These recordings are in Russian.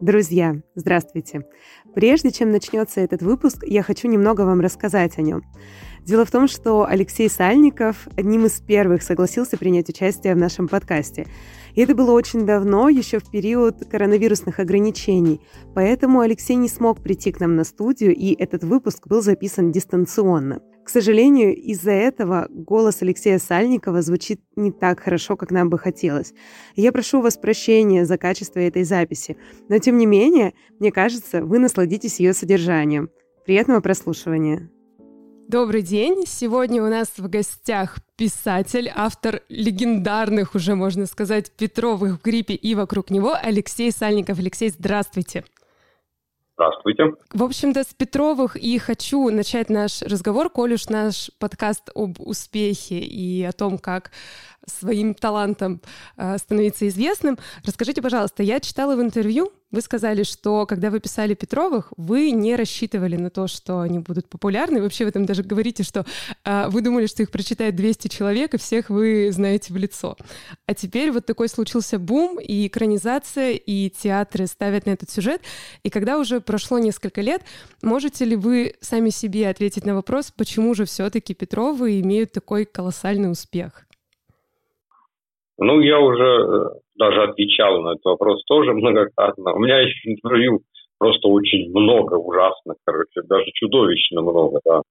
Друзья, здравствуйте! Прежде чем начнется этот выпуск, я хочу немного вам рассказать о нем. Дело в том, что Алексей Сальников одним из первых согласился принять участие в нашем подкасте. И это было очень давно, еще в период коронавирусных ограничений. Поэтому Алексей не смог прийти к нам на студию, и этот выпуск был записан дистанционно. К сожалению, из-за этого голос Алексея Сальникова звучит не так хорошо, как нам бы хотелось. Я прошу вас прощения за качество этой записи, но тем не менее, мне кажется, вы насладитесь ее содержанием. Приятного прослушивания. Добрый день. Сегодня у нас в гостях писатель, автор легендарных, уже можно сказать, Петровых в гриппе и вокруг него Алексей Сальников. Алексей, здравствуйте. Здравствуйте. В общем-то, с Петровых и хочу начать наш разговор, коль уж наш подкаст об успехе и о том, как своим талантом э, становиться известным. Расскажите, пожалуйста, я читала в интервью, вы сказали, что когда вы писали Петровых, вы не рассчитывали на то, что они будут популярны. Вообще в этом даже говорите, что э, вы думали, что их прочитает 200 человек, и всех вы знаете в лицо. А теперь вот такой случился бум, и экранизация, и театры ставят на этот сюжет. И когда уже прошло несколько лет, можете ли вы сами себе ответить на вопрос, почему же все-таки Петровы имеют такой колоссальный успех? Ну, я уже э, даже отвечал на этот вопрос тоже многократно. У меня есть интервью просто очень много ужасных, короче, даже чудовищно много, да.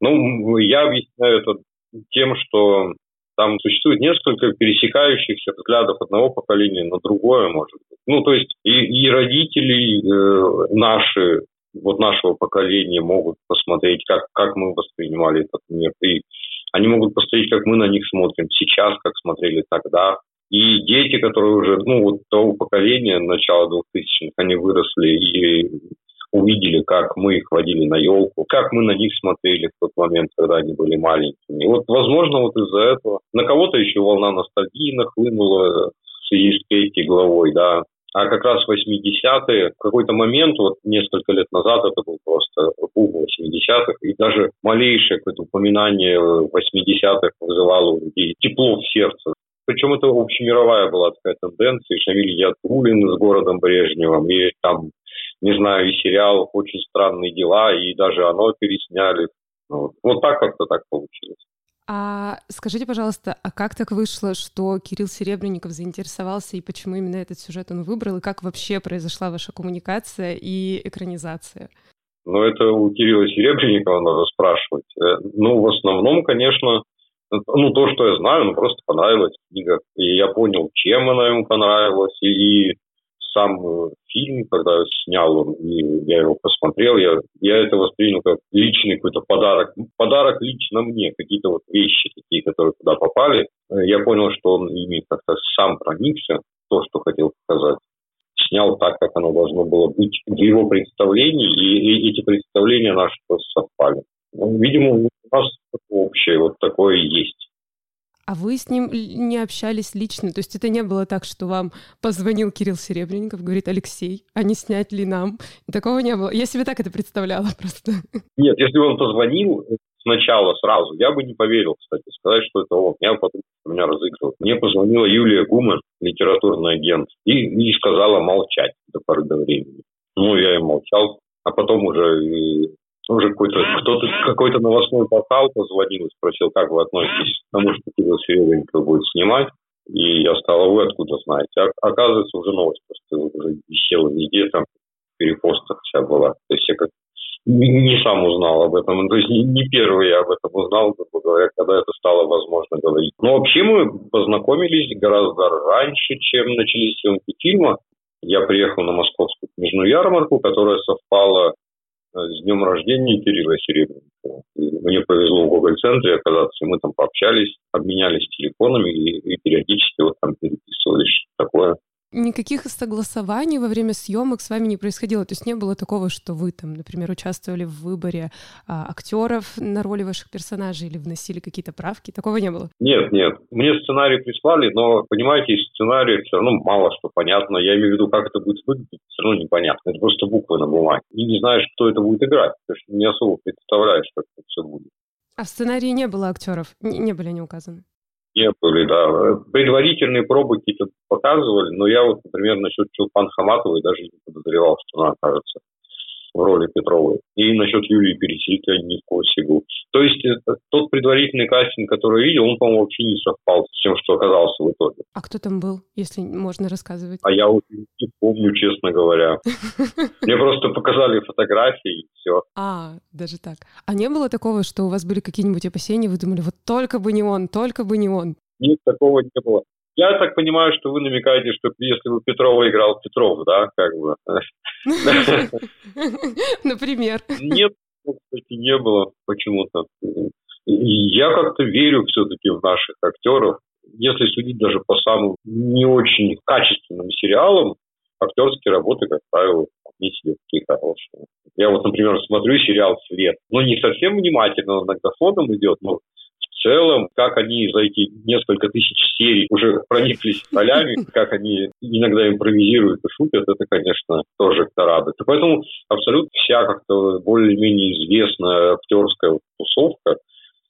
Ну, я объясняю это тем, что там существует несколько пересекающихся взглядов одного поколения на другое, может быть. Ну, то есть и, и родители э, наши, вот нашего поколения могут посмотреть, как, как мы воспринимали этот мир, и они могут посмотреть, как мы на них смотрим сейчас, как смотрели тогда. И дети, которые уже, ну, вот того поколения, начала 2000-х, они выросли и увидели, как мы их водили на елку, как мы на них смотрели в тот момент, когда они были маленькими. И вот, возможно, вот из-за этого на кого-то еще волна ностальгии нахлынула с третьей главой, да, а как раз 80-е, в какой-то момент, вот несколько лет назад, это был просто бум 80-х, и даже малейшее какое-то упоминание 80-х вызывало у людей тепло в сердце. Причем это общемировая была такая тенденция. И Шамиль Ятулин с городом Брежневым, и там, не знаю, и сериал «Очень странные дела», и даже оно пересняли. Вот, вот так как-то так получилось. А скажите, пожалуйста, а как так вышло, что Кирилл Серебренников заинтересовался и почему именно этот сюжет он выбрал, и как вообще произошла ваша коммуникация и экранизация? Ну, это у Кирилла Серебренникова надо спрашивать. Э, ну, в основном, конечно, ну, то, что я знаю, ну, просто понравилась книга. И я понял, чем она ему понравилась. И сам э, фильм, когда снял он, и я его посмотрел, я, я это воспринял как личный какой-то подарок. Подарок лично мне, какие-то вот вещи такие, которые туда попали. Э, я понял, что он ими как-то сам проникся, то, что хотел показать. Снял так, как оно должно было быть в его представлении, и, и эти представления наши просто совпали. Ну, видимо, у нас общее вот такое есть. А вы с ним не общались лично? То есть это не было так, что вам позвонил Кирилл Серебренников, говорит, Алексей, а не снять ли нам? Такого не было. Я себе так это представляла просто. Нет, если бы он позвонил сначала, сразу, я бы не поверил, кстати, сказать, что это он. Я подумал, что меня разыгрывают. Мне позвонила Юлия Гуман, литературный агент, и, и сказала молчать до поры до времени. Ну, я и молчал, а потом уже уже какой-то кто-то какой-то новостной портал позвонил и спросил, как вы относитесь к тому, что Кирилл Серебренников будет снимать. И я сказал, а вы откуда знаете? А, оказывается, уже новость просто уже висела везде, там в перепостах вся была. То есть я как не сам узнал об этом. То есть не, не первый я об этом узнал, грубо говоря, когда это стало возможно говорить. Но вообще мы познакомились гораздо раньше, чем начались съемки фильма. Я приехал на московскую книжную ярмарку, которая совпала с днем рождения Кирилла Серебренникова. мне повезло в Гоголь-центре оказаться, мы там пообщались, обменялись телефонами и, и периодически вот там переписывались, такое никаких согласований во время съемок с вами не происходило? То есть не было такого, что вы там, например, участвовали в выборе а, актеров на роли ваших персонажей или вносили какие-то правки? Такого не было? Нет, нет. Мне сценарий прислали, но, понимаете, из сценария все равно мало что понятно. Я имею в виду, как это будет выглядеть, все равно непонятно. Это просто буквы на бумаге. И не знаешь, кто это будет играть. Потому что не особо представляешь, как это все будет. А в сценарии не было актеров? Не, не были они указаны? Не были, да. Предварительные пробы какие-то показывали, но я вот, например, насчет Чулпан Хаматовой даже не подозревал, что она окажется в роли Петровой. И насчет Юлии Пересильд ни в курсе был. То есть это, тот предварительный кастинг, который я видел, он, по-моему, вообще не совпал с тем, что оказался в итоге. А кто там был, если можно рассказывать? А я вот не помню, честно говоря. Мне просто показали фотографии и все. А, даже так. А не было такого, что у вас были какие-нибудь опасения, вы думали, вот только бы не он, только бы не он? Нет, такого не было. Я так понимаю, что вы намекаете, что если бы Петрова играл Петров, да, как бы. Например. Нет, кстати, не было почему-то. Я как-то верю все-таки в наших актеров. Если судить даже по самым не очень качественным сериалам, актерские работы, как правило, вполне себе такие хорошие. Я вот, например, смотрю сериал «Свет». Ну, не совсем внимательно, он иногда фоном идет, но целом, как они за эти несколько тысяч серий уже прониклись ролями, как они иногда импровизируют и шутят, это, конечно, тоже радует. И поэтому абсолютно вся как-то более-менее известная актерская тусовка,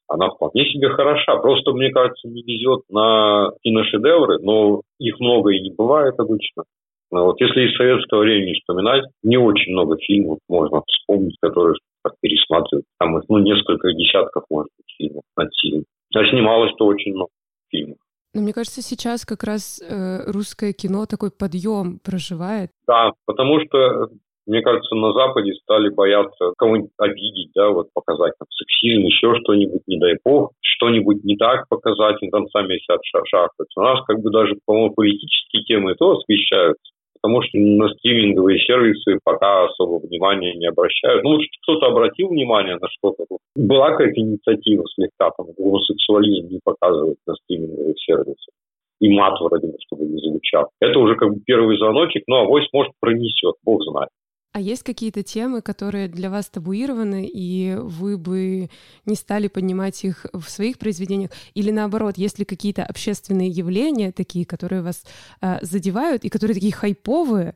она вполне себе хороша. Просто, мне кажется, не везет на киношедевры, но их много и не бывает обычно. Но вот если из советского времени вспоминать, не очень много фильмов можно вспомнить, которые пересматривают. Там их, ну, несколько десятков, может быть, фильмов над фильмом. А снималось-то очень много фильмов. Но мне кажется, сейчас как раз э, русское кино такой подъем проживает. Да, потому что, мне кажется, на Западе стали бояться кого-нибудь обидеть, да, вот показать там сексизм, еще что-нибудь, не дай бог, что-нибудь не так показать, и там сами сидят шахтать. У нас как бы даже, по-моему, политические темы то освещаются потому что на стриминговые сервисы пока особо внимания не обращают. Ну, кто-то обратил внимание на что-то. Была какая-то инициатива слегка, там, гомосексуализм не показывать на стриминговых сервисах. И мат вроде бы, чтобы не звучал. Это уже как бы первый звоночек, ну, авось, может, пронесет, бог знает. А есть какие-то темы, которые для вас табуированы, и вы бы не стали поднимать их в своих произведениях? Или наоборот, есть ли какие-то общественные явления такие, которые вас э, задевают, и которые такие хайповые,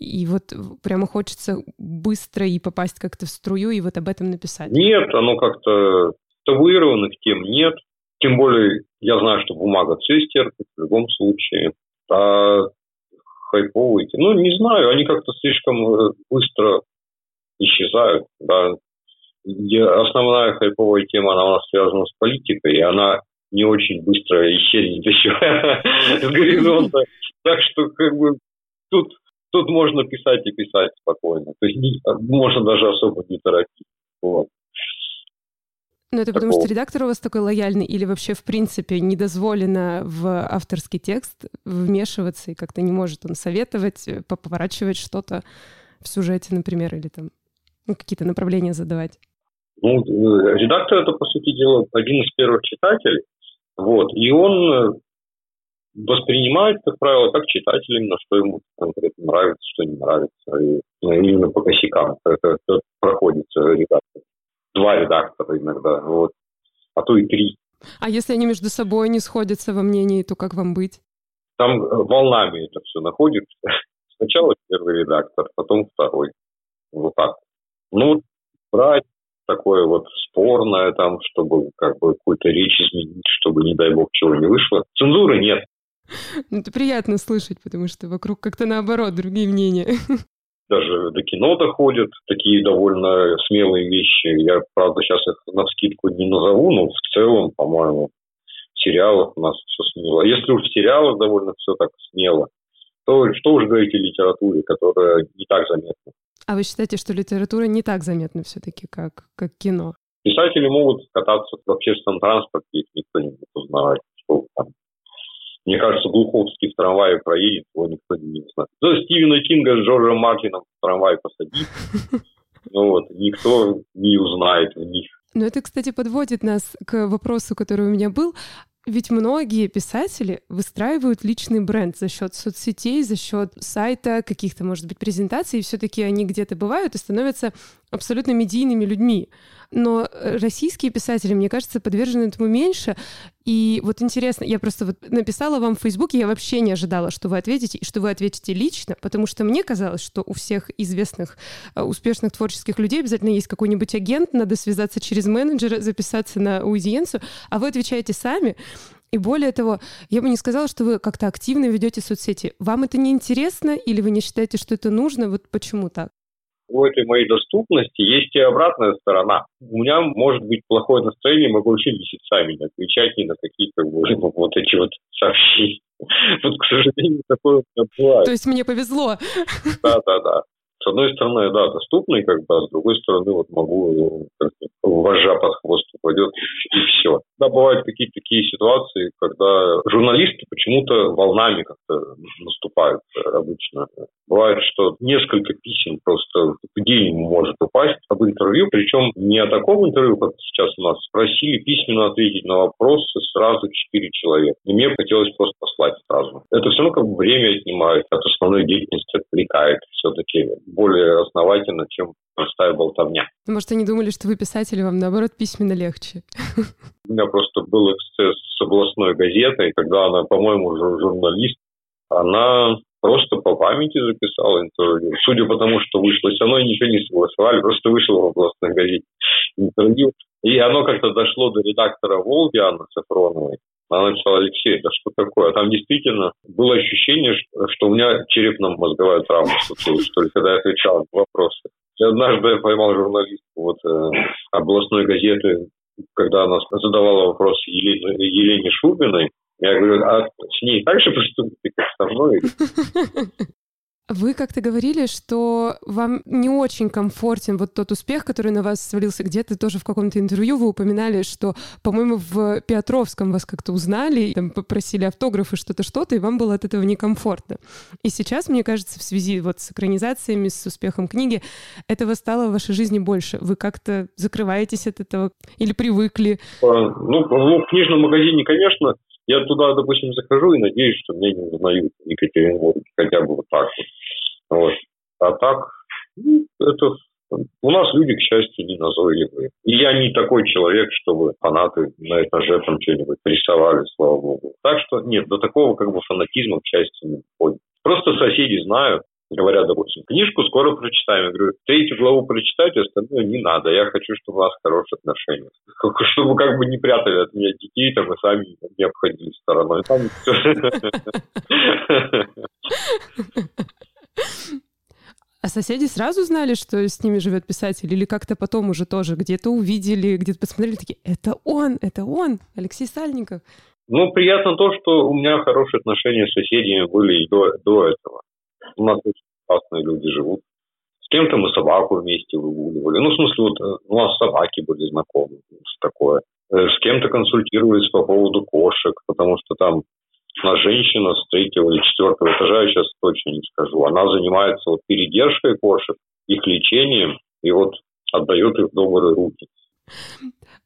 и вот прямо хочется быстро и попасть как-то в струю, и вот об этом написать? Нет, оно как-то табуированных тем нет. Тем более, я знаю, что бумага цистер в любом случае. А хайповые. Ну, не знаю, они как-то слишком э, быстро исчезают. Да. Основная хайповая тема, она у нас связана с политикой, и она не очень быстро исчезнет еще с горизонта. Так что, как бы, тут, тут можно писать и писать спокойно. То есть можно даже особо не торопить. Вот. Ну, это потому что редактор у вас такой лояльный или вообще, в принципе, не дозволено в авторский текст вмешиваться и как-то не может он советовать, э, поворачивать что-то в сюжете, например, или там ну, какие-то направления задавать? Ну, э, редактор это, по сути дела, один из первых читателей, вот, и он э, воспринимает, как правило, как читатель именно, что ему конкретно нравится, что не нравится, и ну, именно по косякам. Это, это проходится редактор два редактора иногда, вот, а то и три. А если они между собой не сходятся во мнении, то как вам быть? Там э, волнами это все находится. Сначала первый редактор, потом второй. Вот так. Ну, брать такое вот спорное там, чтобы как бы какую-то речь изменить, чтобы, не дай бог, чего не вышло. Цензуры нет. Ну, это приятно слышать, потому что вокруг как-то наоборот другие мнения. даже до кино доходят, такие довольно смелые вещи. Я, правда, сейчас их на скидку не назову, но в целом, по-моему, в сериалах у нас все смело. Если уж в сериалах довольно все так смело, то что уж говорить о литературе, которая не так заметна. А вы считаете, что литература не так заметна все-таки, как, как кино? Писатели могут кататься в общественном транспорте, их никто не будет узнавать, мне кажется, Глуховский в трамвае проедет, его никто не знает. Да, Стивена Кинга с Джорджем Мартином в трамвай посадить, ну вот, никто не узнает в них. Ну это, кстати, подводит нас к вопросу, который у меня был. Ведь многие писатели выстраивают личный бренд за счет соцсетей, за счет сайта, каких-то, может быть, презентаций, и все-таки они где-то бывают и становятся абсолютно медийными людьми но э, российские писатели, мне кажется, подвержены этому меньше. И вот интересно, я просто вот написала вам в Фейсбуке, я вообще не ожидала, что вы ответите, и что вы ответите лично, потому что мне казалось, что у всех известных, э, успешных творческих людей обязательно есть какой-нибудь агент, надо связаться через менеджера, записаться на аудиенцию, а вы отвечаете сами. И более того, я бы не сказала, что вы как-то активно ведете соцсети. Вам это не интересно или вы не считаете, что это нужно? Вот почему так? У этой моей доступности есть и обратная сторона. У меня может быть плохое настроение, могу вообще месяцами не отвечать ни на какие-то вот эти вот сообщения. Вот, к сожалению, такое у меня бывает. То есть мне повезло. Да, да, да с одной стороны, да, доступный, как бы, а с другой стороны, вот могу, вожжа под хвост упадет, и все. Да, бывают какие-то такие ситуации, когда журналисты почему-то волнами как-то наступают обычно. Бывает, что несколько писем просто в день может упасть об интервью, причем не о таком интервью, как сейчас у нас. Спросили письменно ответить на вопросы сразу четыре человека. И мне хотелось просто послать сразу. Это все равно как бы время отнимает, от основной деятельности отвлекает все-таки более основательно, чем простая болтовня. Может, они думали, что вы писатель, вам наоборот письменно легче? У меня просто был эксцесс с областной газетой, когда она, по-моему, журналист, она просто по памяти записала интервью. Судя по тому, что вышло, со мной ничего не согласовали, просто вышло в областной газете интервью. И оно как-то дошло до редактора «Волги» Анны Сафроновой. Она написала, Алексей, да что такое? А там действительно было ощущение, что у меня черепно-мозговая травма случилась, что ли, когда я отвечал на вопросы. Однажды я поймал журналистку вот, э, областной газеты, когда она задавала вопрос Елене, Елене Шубиной, я говорю, а с ней так же поступите, как со мной? Вы как-то говорили, что вам не очень комфортен вот тот успех, который на вас свалился. Где-то тоже в каком-то интервью вы упоминали, что, по-моему, в Петровском вас как-то узнали, там попросили автографы, что-то, что-то, и вам было от этого некомфортно. И сейчас, мне кажется, в связи вот с экранизациями, с успехом книги, этого стало в вашей жизни больше. Вы как-то закрываетесь от этого или привыкли? А, ну, ну в книжном магазине, конечно, я туда, допустим, захожу и надеюсь, что меня не узнают в Екатеринбурге, хотя бы вот так вот. вот. А так, ну, это у нас люди, к счастью, не назойливые. И я не такой человек, чтобы фанаты на этаже там что-нибудь рисовали, слава богу. Так что нет, до такого как бы фанатизма, к счастью, не доходит. Просто соседи знают, говорят, допустим, книжку скоро прочитаем. Я говорю, третью главу прочитать, остальное не надо. Я хочу, чтобы у нас хорошие отношения. Чтобы как бы не прятали от меня детей, там, и сами не обходили стороной. Там А соседи сразу знали, что с ними живет писатель, или как-то потом уже тоже где-то увидели, где-то посмотрели, такие, это он, это он, Алексей Сальников. Ну, приятно то, что у меня хорошие отношения с соседями были и до, до этого. У нас очень классные люди живут. С кем-то мы собаку вместе выгуливали. Ну, в смысле, вот э, у нас собаки были знакомы, такое. Э, с кем-то консультировались по поводу кошек, потому что там одна женщина с третьего или четвертого этажа, я сейчас точно не скажу, она занимается вот передержкой кошек, их лечением, и вот отдает их в добрые руки.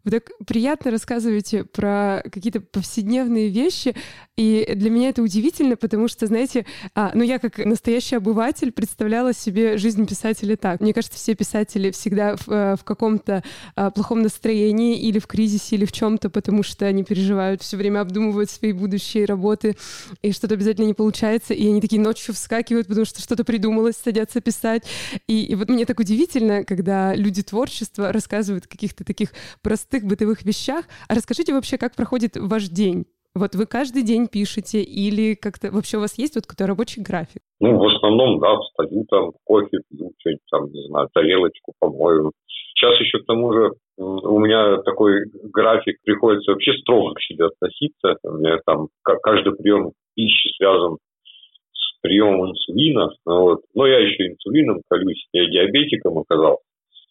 Вы так приятно рассказываете про какие-то повседневные вещи, и для меня это удивительно, потому что, знаете, а, ну я как настоящий обыватель представляла себе жизнь писателя так. Мне кажется, все писатели всегда в, э, в каком-то а, плохом настроении или в кризисе, или в чем-то, потому что они переживают, все время обдумывают свои будущие работы, и что-то обязательно не получается, и они такие ночью вскакивают, потому что что-то придумалось, садятся писать. И, и вот мне так удивительно, когда люди творчества рассказывают каких-то таких простых простых бытовых вещах. А расскажите вообще, как проходит ваш день? Вот вы каждый день пишете или как-то вообще у вас есть вот какой-то рабочий график? Ну, в основном, да, встаю там, кофе пью, что-нибудь там, не знаю, тарелочку помою. Сейчас еще к тому же у меня такой график, приходится вообще строго к себе относиться. У меня там каждый прием пищи связан с приемом инсулина. Ну, вот. Но я еще инсулином колюсь, я диабетиком оказался.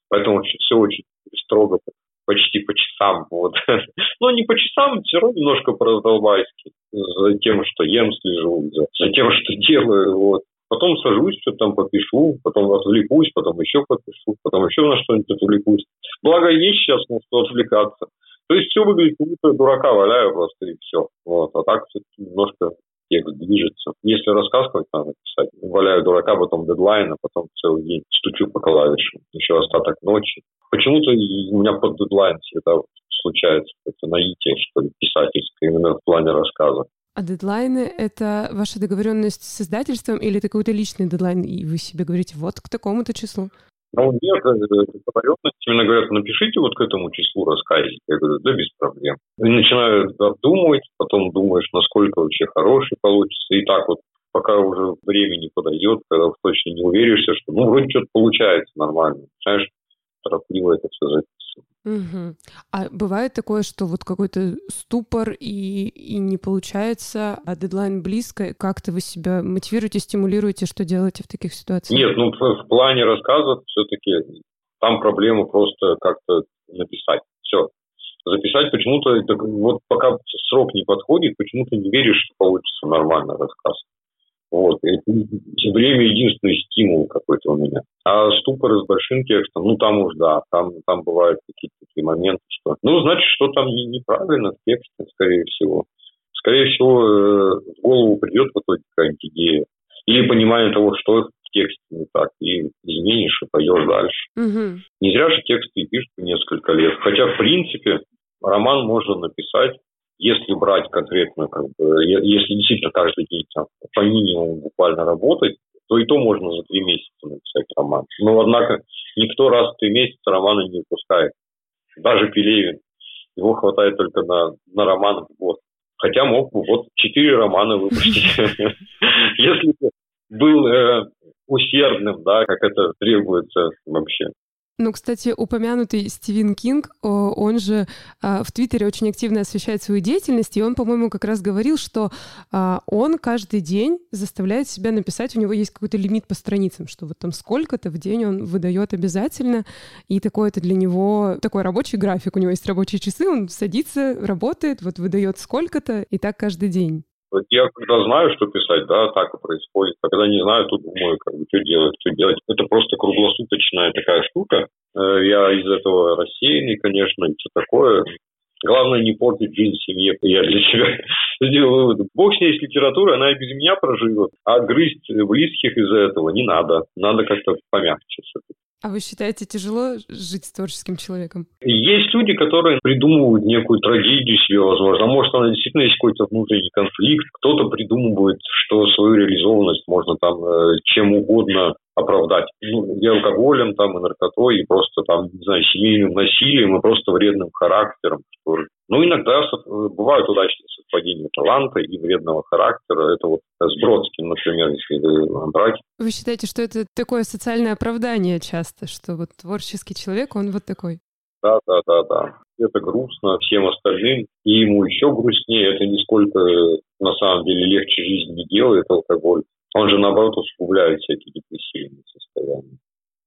Поэтому все очень строго почти по часам. Вот. Но не по часам, все равно немножко по-раздолбайски. За тем, что ем, слежу, за, за тем, что делаю. Вот. Потом сажусь, что там попишу, потом отвлекусь, потом еще попишу, потом еще на что-нибудь отвлекусь. Благо есть сейчас на что отвлекаться. То есть все выглядит, как будто дурака валяю просто и все. Вот. А так все-таки немножко текст движется. Если рассказывать, надо писать. Валяю дурака, потом дедлайн, а потом целый день стучу по клавишам. Еще остаток ночи. Почему-то у меня под дедлайн всегда случается это наитие, что ли, писательское, именно в плане рассказа. А дедлайны — это ваша договоренность с издательством или это какой-то личный дедлайн, и вы себе говорите, вот к такому-то числу? Ну, нет, договоренность. Именно говорят, напишите вот к этому числу рассказик. Я говорю, да без проблем. И начинаю обдумывать, потом думаешь, насколько вообще хороший получится. И так вот, пока уже время не подойдет, когда точно не уверишься, что ну, вроде что-то получается нормально. Знаешь, торопливо это все. Угу. А бывает такое, что вот какой-то ступор и, и не получается, а дедлайн близко. Как-то вы себя мотивируете, стимулируете, что делаете в таких ситуациях? Нет, ну в, в плане рассказов все-таки там проблема просто как-то написать. Все. Записать почему-то, вот пока срок не подходит, почему-то не веришь, что получится нормально рассказ. Вот. И время единственный стимул какой-то у меня. А ступоры с большим текстом, ну там уж да, там, там бывают какие-то такие моменты, что... Ну, значит, что там не, неправильно в тексте, скорее всего. Скорее всего, э, в голову придет в итоге какая-нибудь идея. Или понимание того, что в тексте не так, и изменишь, и пойдешь дальше. Угу. Не зря же тексты пишут несколько лет. Хотя, в принципе, роман можно написать если брать конкретно, как бы, если действительно каждый день там, по минимуму буквально работать, то и то можно за три месяца написать роман. Но, однако, никто раз в три месяца романа не выпускает. Даже Пелевин. Его хватает только на, на роман в год. Хотя мог бы вот четыре романа выпустить. Если бы был э, усердным, да, как это требуется вообще. Ну, кстати, упомянутый Стивен Кинг, он же а, в Твиттере очень активно освещает свою деятельность, и он, по-моему, как раз говорил, что а, он каждый день заставляет себя написать, у него есть какой-то лимит по страницам, что вот там сколько-то в день он выдает обязательно, и такой это для него такой рабочий график, у него есть рабочие часы, он садится, работает, вот выдает сколько-то, и так каждый день. Я когда знаю, что писать, да, так и происходит. А когда не знаю, то думаю, как бы, что делать, что делать. Это просто круглосуточная такая штука. Э, я из этого рассеянный, конечно, и все такое. Главное не портить жизнь семье. Я для себя сделал вывод. Бог с ней с литературой, она и без меня проживет. А грызть близких из-за этого не надо. Надо как-то помягче все-таки. А вы считаете, тяжело жить с творческим человеком? Есть люди, которые придумывают некую трагедию себе, возможно. Может, она действительно есть какой-то внутренний конфликт. Кто-то придумывает, что свою реализованность можно там э, чем угодно оправдать. Ну, и алкоголем, там, и наркотой, и просто там, не знаю, семейным насилием, и просто вредным характером. Ну, иногда бывают удачные совпадения таланта и вредного характера. Это вот с Бродским, например, если брать. Вы считаете, что это такое социальное оправдание часто, что вот творческий человек, он вот такой? Да, да, да, да. Это грустно всем остальным, и ему еще грустнее. Это нисколько, на самом деле, легче жизнь не делает алкоголь. Он же, наоборот, усугубляет всякие депрессивные состояния.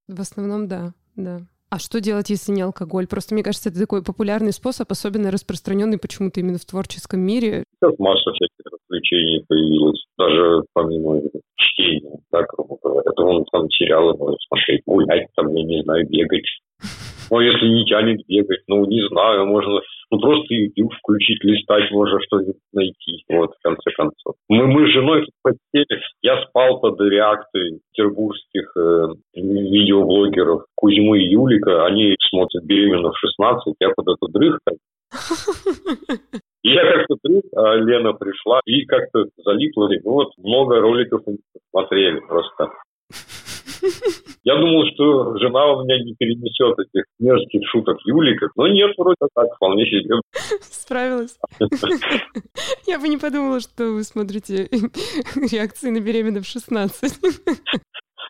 В основном, да, да. А что делать, если не алкоголь? Просто мне кажется, это такой популярный способ, особенно распространенный почему-то именно в творческом мире. Сейчас масса всяких развлечений появилась, даже помимо чтения, так, грубо говоря. Это вон там сериалы можно смотреть, гулять, там, я не знаю, бегать. Ну, если не тянет бегать, ну, не знаю, можно ну, просто YouTube включить, листать, можно что-нибудь найти, вот, в конце концов. Мы, мы с женой тут постели, я спал под реакцией петербургских э, видеоблогеров Кузьмы и Юлика, они смотрят «Беременна в 16», я под эту дрых И я как-то дрых, а Лена пришла и как-то залипла, ну вот много роликов смотрели просто. Я думал, что жена у меня не перенесет этих мерзких шуток Юлика, но нет, вроде так, вполне себе. Справилась. Я бы не подумала, что вы смотрите реакции на беременных в 16.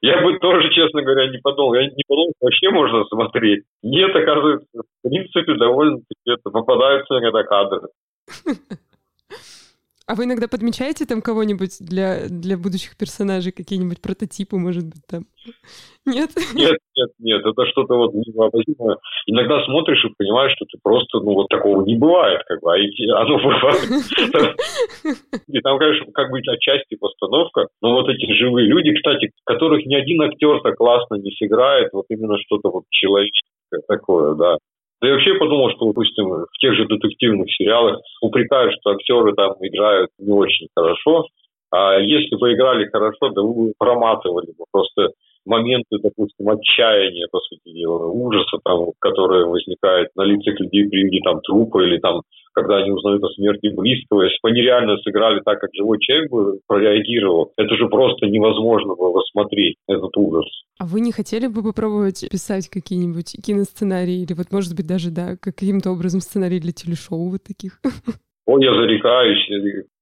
Я бы тоже, честно говоря, не подумал. Я не подумал, что вообще можно смотреть. Нет, оказывается, в принципе, довольно-таки это попадаются иногда кадры. А вы иногда подмечаете там кого-нибудь для, для будущих персонажей, какие-нибудь прототипы, может быть, там? Нет? Нет, нет, нет, это что-то вот невообразимое. Иногда смотришь и понимаешь, что ты просто, ну, вот такого не бывает, как бы, а оно бывает. И там, конечно, как бы отчасти постановка, но вот эти живые люди, кстати, которых ни один актер так классно не сыграет, вот именно что-то вот человеческое такое, да. Да я вообще подумал, что, допустим, в тех же детективных сериалах упрекают, что актеры там играют не очень хорошо, а если бы играли хорошо, да вы проматывали бы просто моменты, допустим, отчаяния, по сути дела, ужаса, там, которые возникают на лицах людей при виде там трупа или там, когда они узнают о смерти близкого. Если бы они реально сыграли так, как живой человек бы прореагировал, это же просто невозможно было смотреть, этот ужас. А вы не хотели бы попробовать писать какие-нибудь киносценарии или вот, может быть, даже, да, каким-то образом сценарий для телешоу вот таких? О, я зарекаюсь.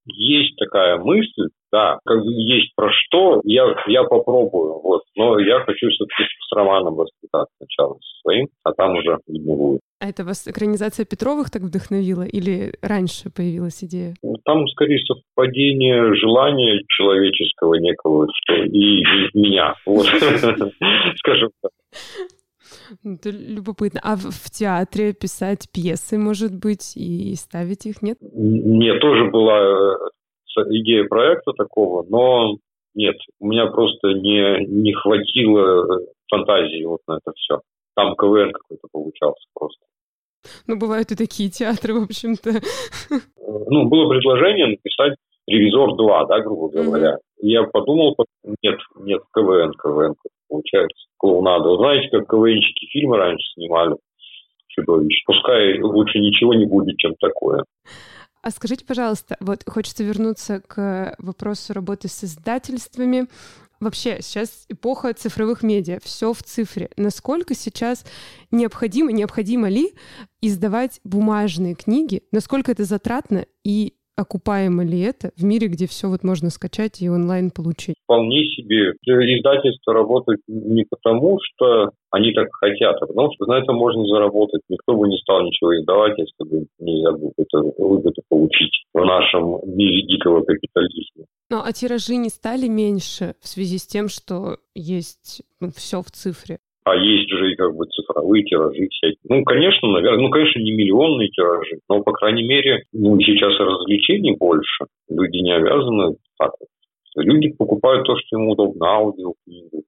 Есть такая мысль, да, как есть про что, я, я попробую, вот. Но я хочу все-таки с романом воспитать сначала со своим, а там уже видно будет. А это вас экранизация Петровых так вдохновила или раньше появилась идея? Ну, там, скорее, совпадение желания человеческого некого, что и, и меня, вот, скажем так. Это любопытно. А в, театре писать пьесы, может быть, и ставить их, нет? Нет, тоже была э, идея проекта такого, но нет, у меня просто не, не хватило э, фантазии вот на это все. Там КВН какой-то получался просто. Ну, бывают и такие театры, в общем-то. Ну, было предложение написать «Ревизор 2», да, грубо говоря. Mm-hmm. Я подумал, нет, нет, КВН, КВН получается, клоунада. Вы знаете, как КВНщики фильмы раньше снимали? Чудовище. Пускай лучше ничего не будет, чем такое. А скажите, пожалуйста, вот хочется вернуться к вопросу работы с издательствами. Вообще, сейчас эпоха цифровых медиа, все в цифре. Насколько сейчас необходимо, необходимо ли издавать бумажные книги? Насколько это затратно и окупаемо ли это в мире, где все вот можно скачать и онлайн получить? Вполне себе. Издательства работают не потому, что они так хотят, а потому что на этом можно заработать. Никто бы не стал ничего издавать, если бы нельзя было это выгоду получить в нашем мире дикого капитализма. Ну, а тиражи не стали меньше в связи с тем, что есть ну, все в цифре? А есть же и как бы цифровые тиражи всякие. Ну, конечно, наверное, ну, конечно, не миллионные тиражи, но, по крайней мере, ну, сейчас развлечений больше. Люди не обязаны так вот. Люди покупают то, что им удобно, аудиокнигу,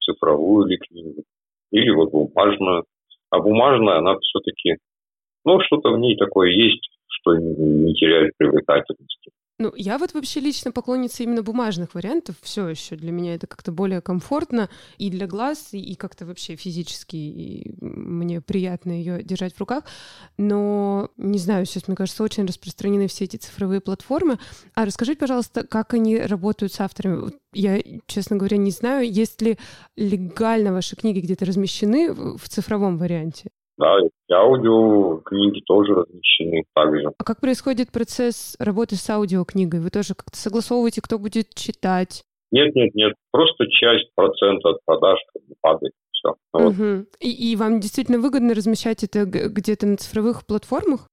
цифровую или книгу, или вот бумажную. А бумажная, она все-таки, ну, что-то в ней такое есть, что не теряет привлекательности. Ну, я вот вообще лично поклонница именно бумажных вариантов. Все еще для меня это как-то более комфортно и для глаз, и, как-то вообще физически и мне приятно ее держать в руках. Но не знаю, сейчас, мне кажется, очень распространены все эти цифровые платформы. А расскажите, пожалуйста, как они работают с авторами? Я, честно говоря, не знаю, есть ли легально ваши книги где-то размещены в цифровом варианте? Да, и аудиокниги тоже размещены также. А как происходит процесс работы с аудиокнигой? Вы тоже как-то согласовываете, кто будет читать? Нет, нет, нет. Просто часть процента от продаж падает. Все. Вот. Угу. И, и вам действительно выгодно размещать это где-то на цифровых платформах?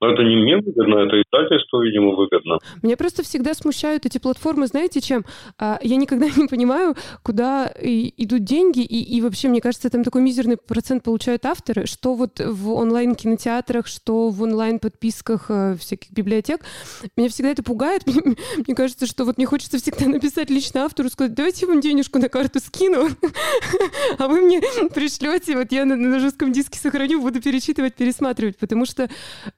Но это не мне выгодно, это издательству, видимо, выгодно. Меня просто всегда смущают эти платформы, знаете, чем? А, я никогда не понимаю, куда идут деньги, и, и вообще, мне кажется, там такой мизерный процент получают авторы, что вот в онлайн-кинотеатрах, что в онлайн-подписках э, всяких библиотек. Меня всегда это пугает. Мне, мне кажется, что вот мне хочется всегда написать лично автору, сказать, давайте я вам денежку на карту скину, а вы мне пришлете, вот я на, жестком диске сохраню, буду перечитывать, пересматривать, потому что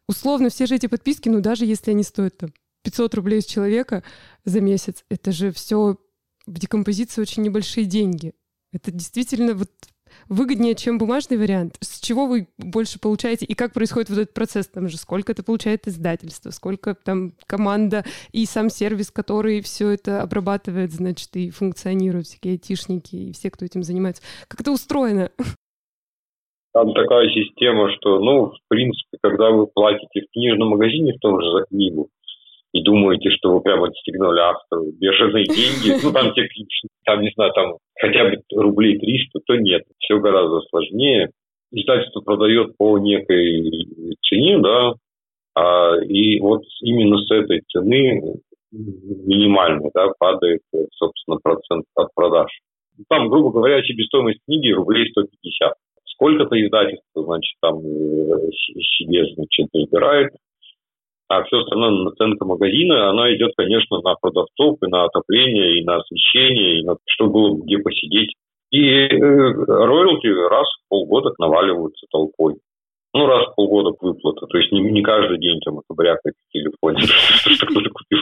условно условно, все же эти подписки, ну, даже если они стоят там 500 рублей с человека за месяц, это же все в декомпозиции очень небольшие деньги. Это действительно вот выгоднее, чем бумажный вариант. С чего вы больше получаете и как происходит вот этот процесс? Там же сколько это получает издательство, сколько там команда и сам сервис, который все это обрабатывает, значит, и функционирует, всякие айтишники и все, кто этим занимается. Как это устроено? Там такая система, что, ну, в принципе, когда вы платите в книжном магазине в том же за книгу, и думаете, что вы прямо отстегнули автору бешеные деньги, ну, там, те, там, не знаю, там хотя бы рублей 300, то нет. Все гораздо сложнее. Издательство продает по некой цене, да, а, и вот именно с этой цены минимальной, да, падает, собственно, процент от продаж. Там, грубо говоря, себестоимость книги рублей 150 сколько-то издательство, значит, там э, себе, значит, забирает, а все остальное наценка магазина, она идет, конечно, на продавцов, и на отопление, и на освещение, и на чтобы было где посидеть. И э, роялти раз в полгода наваливаются толпой. Ну, раз в полгода выплата. То есть не, не каждый день там это брякает в телефоне, что кто-то купил.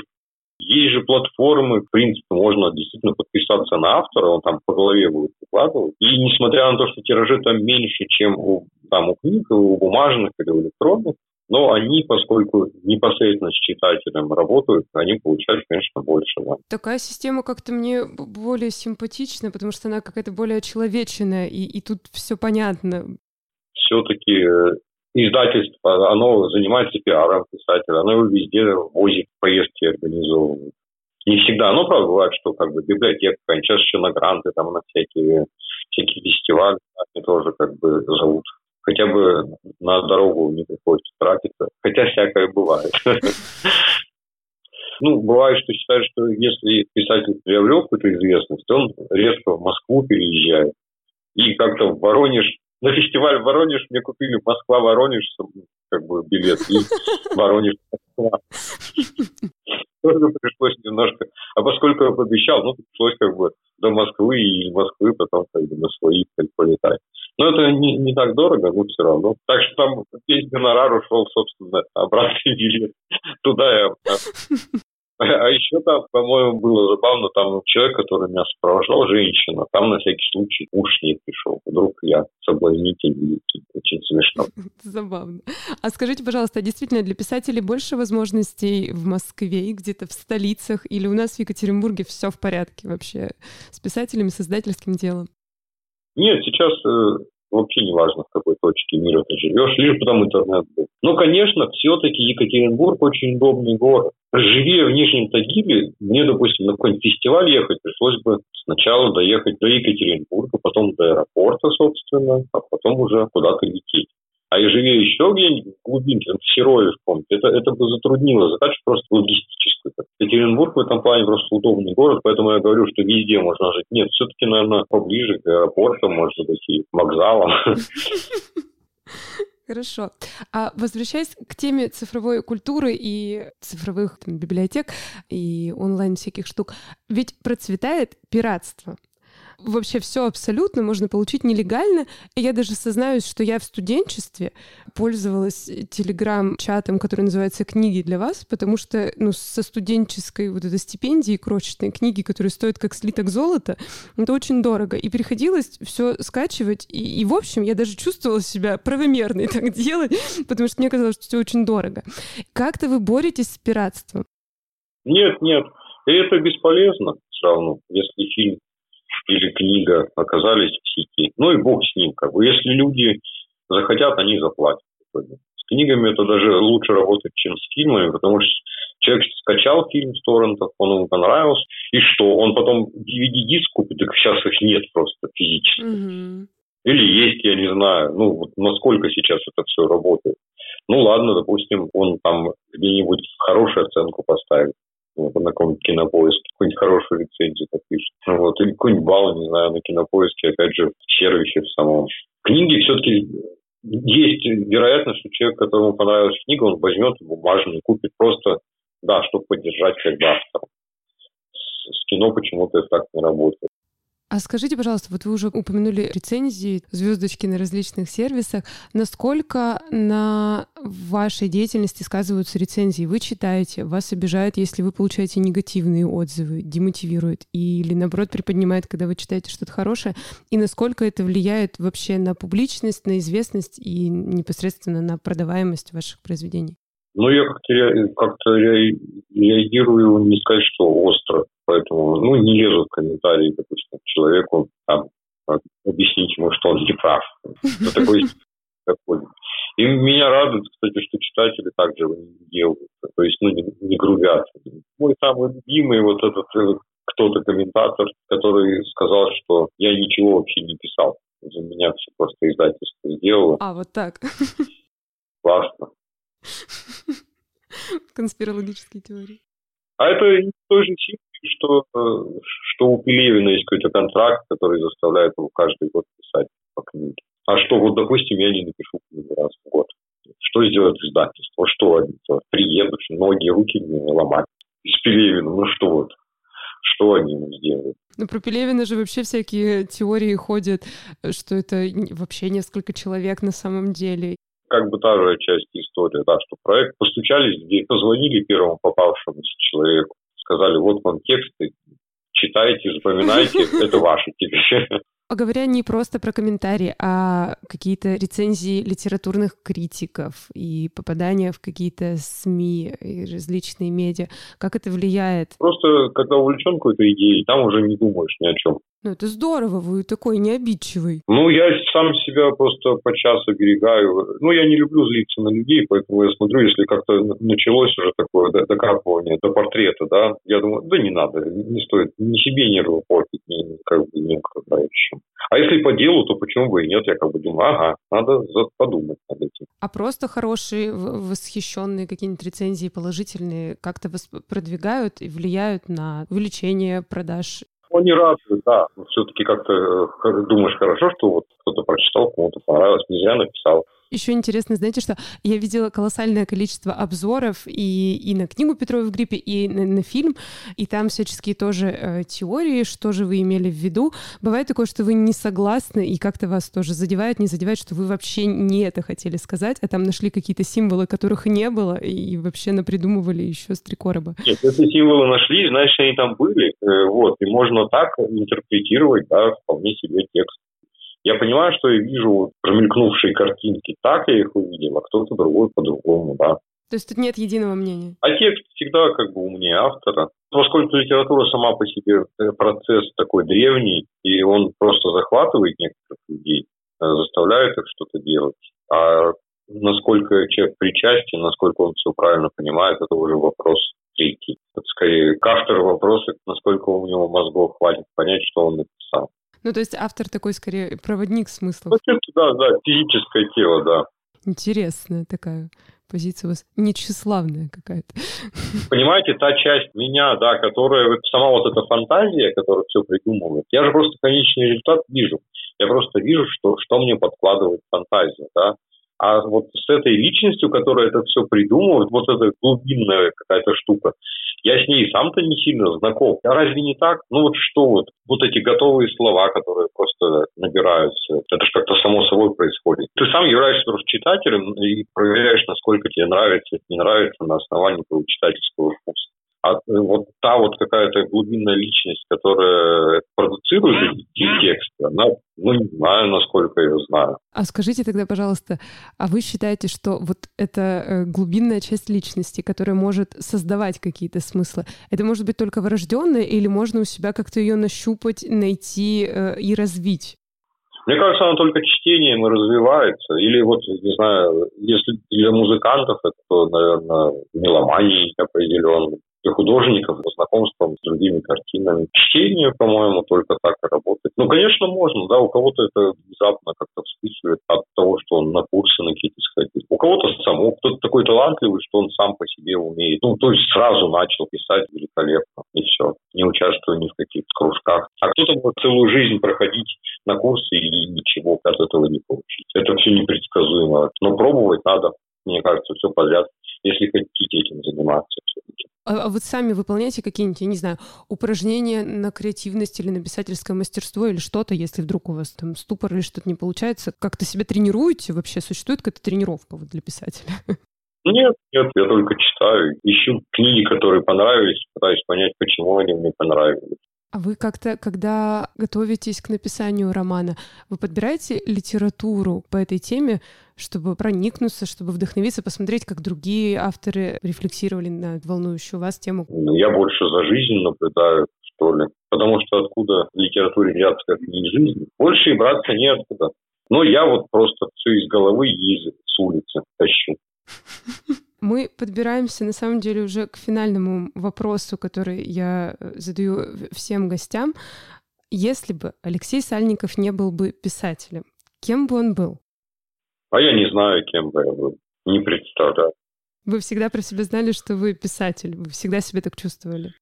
Есть же платформы, в принципе, можно действительно подписаться на автора, он там по голове будет выкладывать. И несмотря на то, что тиражи там меньше, чем у, там, у книг, у бумажных или у электронных, но они, поскольку непосредственно с читателем работают, они получают, конечно, больше. Да. Такая система как-то мне более симпатична, потому что она какая-то более человечная, и, и тут все понятно. Все-таки э, издательство, оно занимается пиаром писателя, оно его везде возит, поездки организовывает. Не всегда, но правда бывает, что как бы библиотека, сейчас еще на гранты, там на всякие, всякие фестивали, они тоже как бы зовут хотя бы на дорогу не приходится тратиться. Хотя всякое бывает. Ну, бывает, что считают, что если писатель приобрел какую-то известность, он резко в Москву переезжает. И как-то в Воронеж, на фестиваль в Воронеж мне купили Москва-Воронеж, как бы билет, и Воронеж тоже пришлось немножко. А поскольку я пообещал, ну, пришлось как бы до Москвы и из Москвы потом как бы на своих полетать. Но это не, не так дорого, но все равно. Так что там весь гонорар ушел, собственно, обратный билет туда обратно. А еще там, по-моему, было забавно, там человек, который меня сопровождал, женщина, там на всякий случай уж не пришел. Вдруг я соблазнитель великий. Очень смешно. Забавно. А скажите, пожалуйста, а действительно для писателей больше возможностей в Москве и где-то в столицах? Или у нас в Екатеринбурге все в порядке вообще с писателями, с издательским делом? Нет, сейчас э, вообще не важно, в какой точке мира ты живешь, лишь потому интернет был. Но, конечно, все-таки Екатеринбург очень удобный город. Живя в Нижнем Тагиле, мне, допустим, на какой-нибудь фестиваль ехать, пришлось бы сначала доехать до Екатеринбурга, потом до аэропорта, собственно, а потом уже куда-то лететь. А и живя еще где-нибудь в глубинке, в Серове в это, это бы затруднило задачу просто логистическую. Екатеринбург в этом плане просто удобный город, поэтому я говорю, что везде можно жить. Нет, все-таки, наверное, поближе к аэропорту, может быть, и к вокзалам. Хорошо. А возвращаясь к теме цифровой культуры и цифровых там, библиотек и онлайн всяких штук, ведь процветает пиратство вообще все абсолютно можно получить нелегально. И я даже сознаюсь, что я в студенчестве пользовалась телеграм-чатом, который называется «Книги для вас», потому что ну, со студенческой вот этой стипендии крошечной книги, которые стоят как слиток золота, это очень дорого. И приходилось все скачивать. И, и, в общем, я даже чувствовала себя правомерной так делать, потому что мне казалось, что все очень дорого. Как-то вы боретесь с пиратством? Нет, нет. И это бесполезно все равно, если фильм или книга оказались в сети. Ну и бог с ним. Как бы. Если люди захотят, они заплатят. С книгами это даже лучше работает, чем с фильмами, потому что человек скачал фильм с торрентов, он ему понравился, и что? Он потом DVD-диск купит, так сейчас их нет просто физически. Mm-hmm. Или есть, я не знаю, ну, вот насколько сейчас это все работает. Ну, ладно, допустим, он там где-нибудь хорошую оценку поставит вот, на каком-нибудь кинопоиске, какую-нибудь хорошую рецензию напишет. Ну, вот, или какой-нибудь балл, не знаю, на кинопоиске, опять же, в сервисе в самом. Книги все-таки есть вероятность, что человек, которому понравилась книга, он возьмет бумажную, купит просто, да, чтобы поддержать как бы автора. С кино почему-то это так не работает. А скажите, пожалуйста, вот вы уже упомянули рецензии, звездочки на различных сервисах. Насколько на вашей деятельности сказываются рецензии? Вы читаете, вас обижает, если вы получаете негативные отзывы, демотивирует, или наоборот приподнимает, когда вы читаете что-то хорошее? И насколько это влияет вообще на публичность, на известность и непосредственно на продаваемость ваших произведений? Ну, я как-то, как-то реагирую, не сказать, что остро. Поэтому, ну, не лезу в комментарии, допустим, к человеку, там, объяснить ему, что он не прав. Такой. И меня радует, кстати, что читатели также делают. То есть, ну, не, не грубят. Мой самый любимый вот этот э, кто-то комментатор, который сказал, что я ничего вообще не писал. За меня все просто издательство сделало. А, вот так. Классно. Конспирологические теории. А это из той же силы, что, э, что у Пелевина есть какой-то контракт, который заставляет его каждый год писать по книге. А что, вот, допустим, я не напишу книгу раз в год. Что сделает издательство? Что они делают? Приедут, ноги, руки мне ломать. С Пелевиным, ну что вот? Что они ему сделают? Ну, про Пелевина же вообще всякие теории ходят, что это вообще несколько человек на самом деле как бы та же часть истории, да, что проект постучались, где позвонили первому попавшемуся человеку, сказали, вот вам тексты, читайте, запоминайте, это ваши теперь. А говоря не просто про комментарии, а какие-то рецензии литературных критиков и попадания в какие-то СМИ и различные медиа, как это влияет? Просто когда увлечен какой-то идеей, там уже не думаешь ни о чем. Ну, это здорово, вы такой необидчивый. Ну, я сам себя просто подчас оберегаю. Ну, я не люблю злиться на людей, поэтому я смотрю, если как-то началось уже такое докапывание до портрета, да, я думаю, да не надо, не стоит ни себе нервы портить, ни как бы никогда еще. А если по делу, то почему бы и нет? Я как бы думаю, ага, надо подумать над этим. А просто хорошие, восхищенные какие-нибудь рецензии положительные как-то продвигают и влияют на увеличение продаж не радует, да. Все-таки как-то э, думаешь, хорошо, что вот кто-то прочитал, кому-то понравилось, не зря написал. Еще интересно, знаете, что я видела колоссальное количество обзоров и, и на книгу Петрова в гриппе, и на, на фильм, и там всяческие тоже э, теории, что же вы имели в виду. Бывает такое, что вы не согласны, и как-то вас тоже задевает, не задевает, что вы вообще не это хотели сказать, а там нашли какие-то символы, которых не было, и вообще напридумывали еще с три короба. Если символы нашли, значит, они там были, э, вот, и можно так интерпретировать, да, вполне себе текст. Я понимаю, что я вижу промелькнувшие картинки, так я их увидел, а кто-то другой по-другому, да. То есть тут нет единого мнения? А текст всегда как бы умнее автора. Поскольку литература сама по себе э, процесс такой древний, и он просто захватывает некоторых людей, э, заставляет их что-то делать. А насколько человек причастен, насколько он все правильно понимает, это уже вопрос третий. Это скорее к автору вопроса, насколько у него мозгов хватит понять, что он написал. Ну, то есть автор такой скорее проводник смыслов. Ну, да, да, физическое тело, да. Интересная такая позиция у вас нечеславная какая-то. Понимаете, та часть меня, да, которая сама вот эта фантазия, которая все придумывает, я же просто конечный результат вижу. Я просто вижу, что, что мне подкладывает фантазия, да. А вот с этой личностью, которая это все придумывает, вот эта глубинная какая-то штука, я с ней сам-то не сильно знаком. А разве не так? Ну вот что вот, вот эти готовые слова, которые просто набираются, это же как-то само собой происходит. Ты сам являешься читателем и проверяешь, насколько тебе нравится, не нравится на основании твоего читательского вкуса. А э, вот та вот какая-то глубинная личность, которая продуцирует эти тексты, она, ну, не знаю, насколько я знаю. А скажите тогда, пожалуйста, а вы считаете, что вот эта э, глубинная часть личности, которая может создавать какие-то смыслы, это может быть только врожденная или можно у себя как-то ее нащупать, найти э, и развить? Мне кажется, она только чтением и развивается. Или вот, не знаю, если для музыкантов это, то, наверное, меломанией определенной для художников, знакомством с другими картинами. Чтение, по-моему, только так и работает. Ну, конечно, можно, да, у кого-то это внезапно как-то вспыхивает от того, что он на курсы на какие-то сходил. У кого-то само, кто-то такой талантливый, что он сам по себе умеет. Ну, то есть сразу начал писать великолепно, и все. Не участвуя ни в каких кружках. А кто-то может целую жизнь проходить на курсы и ничего от этого не получить. Это все непредсказуемо. Но пробовать надо, мне кажется, все подряд, если хотите этим заниматься все-таки. А, а вот сами выполняете какие-нибудь, я не знаю, упражнения на креативность или на писательское мастерство или что-то, если вдруг у вас там ступор или что-то не получается, как-то себя тренируете вообще? Существует какая-то тренировка вот для писателя? Нет, нет, я только читаю, ищу книги, которые понравились, пытаюсь понять, почему они мне понравились. А вы как-то, когда готовитесь к написанию романа, вы подбираете литературу по этой теме, чтобы проникнуться, чтобы вдохновиться, посмотреть, как другие авторы рефлексировали на волнующую вас тему? Ну, я больше за жизнь наблюдаю, что ли. Потому что откуда литературе взяться, как не из жизни? Больше и браться неоткуда. Но я вот просто все из головы и с улицы тащу. Мы подбираемся, на самом деле, уже к финальному вопросу, который я э, задаю всем гостям. Если бы Алексей Сальников не был бы писателем, кем бы он был? А я не знаю, кем бы я был. Не представляю. Вы всегда про себя знали, что вы писатель? Вы всегда себя так чувствовали?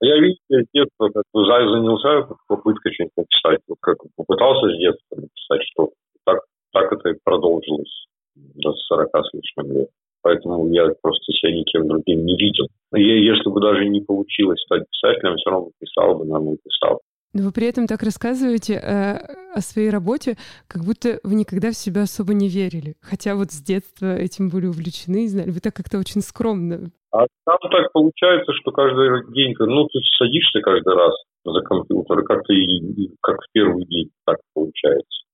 Я, видите, с детства как бы занялся попыткой что-нибудь написать. Вот как попытался с детства написать что-то. Так, так это и продолжилось до 40 с лишним лет поэтому я просто себя никем другим не видел. И если бы даже не получилось стать писателем, все равно писал бы, наверное, писал. Но вы при этом так рассказываете э, о своей работе, как будто вы никогда в себя особо не верили. Хотя вот с детства этим были увлечены и знали. Вы так как-то очень скромно. А там так получается, что каждый день, ну, ты садишься каждый раз за компьютер, и как-то и, как в первый день так получается.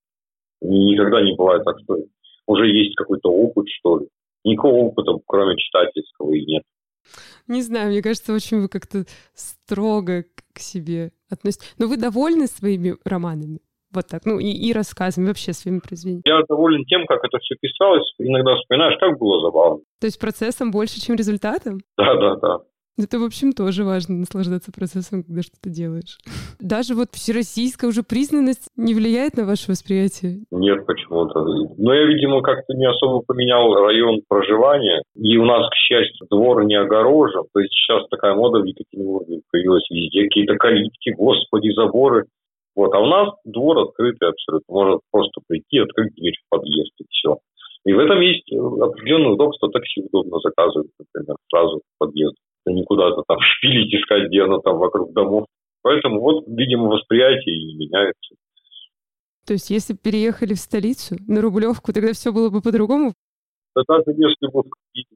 Никогда не бывает так, что уже есть какой-то опыт, что ли. Никакого опыта, кроме читательского, и нет. Не знаю, мне кажется, очень вы как-то строго к себе относитесь. Но вы довольны своими романами? Вот так, ну и, и рассказами, вообще своими произведениями. Я доволен тем, как это все писалось. Иногда вспоминаешь, как было забавно. То есть процессом больше, чем результатом? Да, да, да. Это, в общем, тоже важно, наслаждаться процессом, когда что-то делаешь. Даже вот всероссийская уже признанность не влияет на ваше восприятие? Нет, почему-то. Но я, видимо, как-то не особо поменял район проживания. И у нас, к счастью, двор не огорожен. То есть сейчас такая мода в Екатеринбурге появилась везде. Какие-то калитки, господи, заборы. Вот. А у нас двор открытый абсолютно. Можно просто прийти, открыть дверь в подъезд и все. И в этом есть определенное удобство. Такси удобно заказывать, например, сразу в подъезд не куда-то там шпилить, искать, где оно там вокруг домов. Поэтому вот, видимо, восприятие и меняется. То есть, если переехали в столицу, на Рублевку, тогда все было бы по-другому? Да даже если бы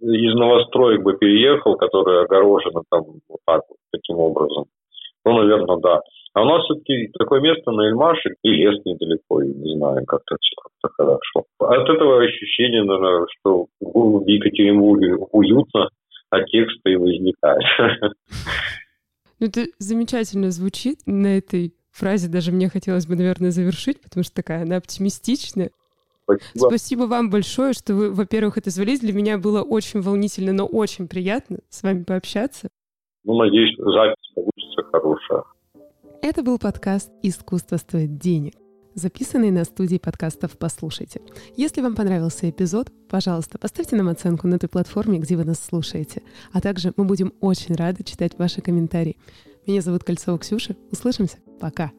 из новостроек бы переехал, который огорожено там вот так вот, таким образом, ну, наверное, да. А у нас все-таки такое место на Эльмаше, и лес недалеко, и не знаю, как-то все как-то хорошо. От этого ощущения, наверное, что в Екатеринбурге уютно, а текста и возникает. Ну, это замечательно звучит. На этой фразе даже мне хотелось бы, наверное, завершить, потому что такая она оптимистичная. Спасибо. Спасибо вам большое, что вы, во-первых, это звались. Для меня было очень волнительно, но очень приятно с вами пообщаться. Ну, надеюсь, запись получится хорошая. Это был подкаст «Искусство стоит денег» записанный на студии подкастов «Послушайте». Если вам понравился эпизод, пожалуйста, поставьте нам оценку на той платформе, где вы нас слушаете. А также мы будем очень рады читать ваши комментарии. Меня зовут Кольцова Ксюша. Услышимся. Пока.